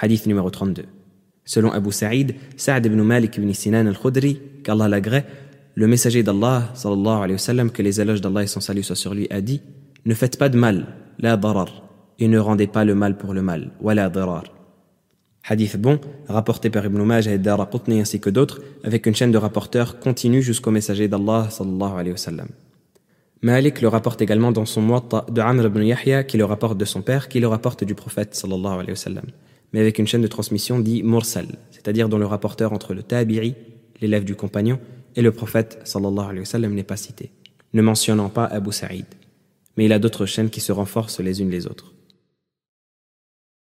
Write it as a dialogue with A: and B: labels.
A: Hadith numéro 32. Selon Abu Sa'id, Sa'd ibn Malik ibn Sinan al-Khudri, qu'Allah l'agrée, le messager d'Allah, sallallahu alayhi wa sallam, que les éloges d'Allah et son salut soient sur lui, a dit Ne faites pas de mal, la darar, et ne rendez pas le mal pour le mal, wa la darar. Hadith bon, rapporté par Ibn Majah et Dara Qutni ainsi que d'autres, avec une chaîne de rapporteurs continue jusqu'au messager d'Allah, sallallahu alayhi wa sallam. Malik le rapporte également dans son Muatta de Amr ibn Yahya, qui le rapporte de son père, qui le rapporte du prophète, sallallahu alayhi wa sallam, mais avec une chaîne de transmission dit mursal, c'est-à-dire dont le rapporteur entre le tabi'i, l'élève du compagnon, et le prophète sallallahu alayhi wa sallam n'est pas cité, ne mentionnant pas Abu Sa'id. Mais il a d'autres chaînes qui se renforcent les unes les autres.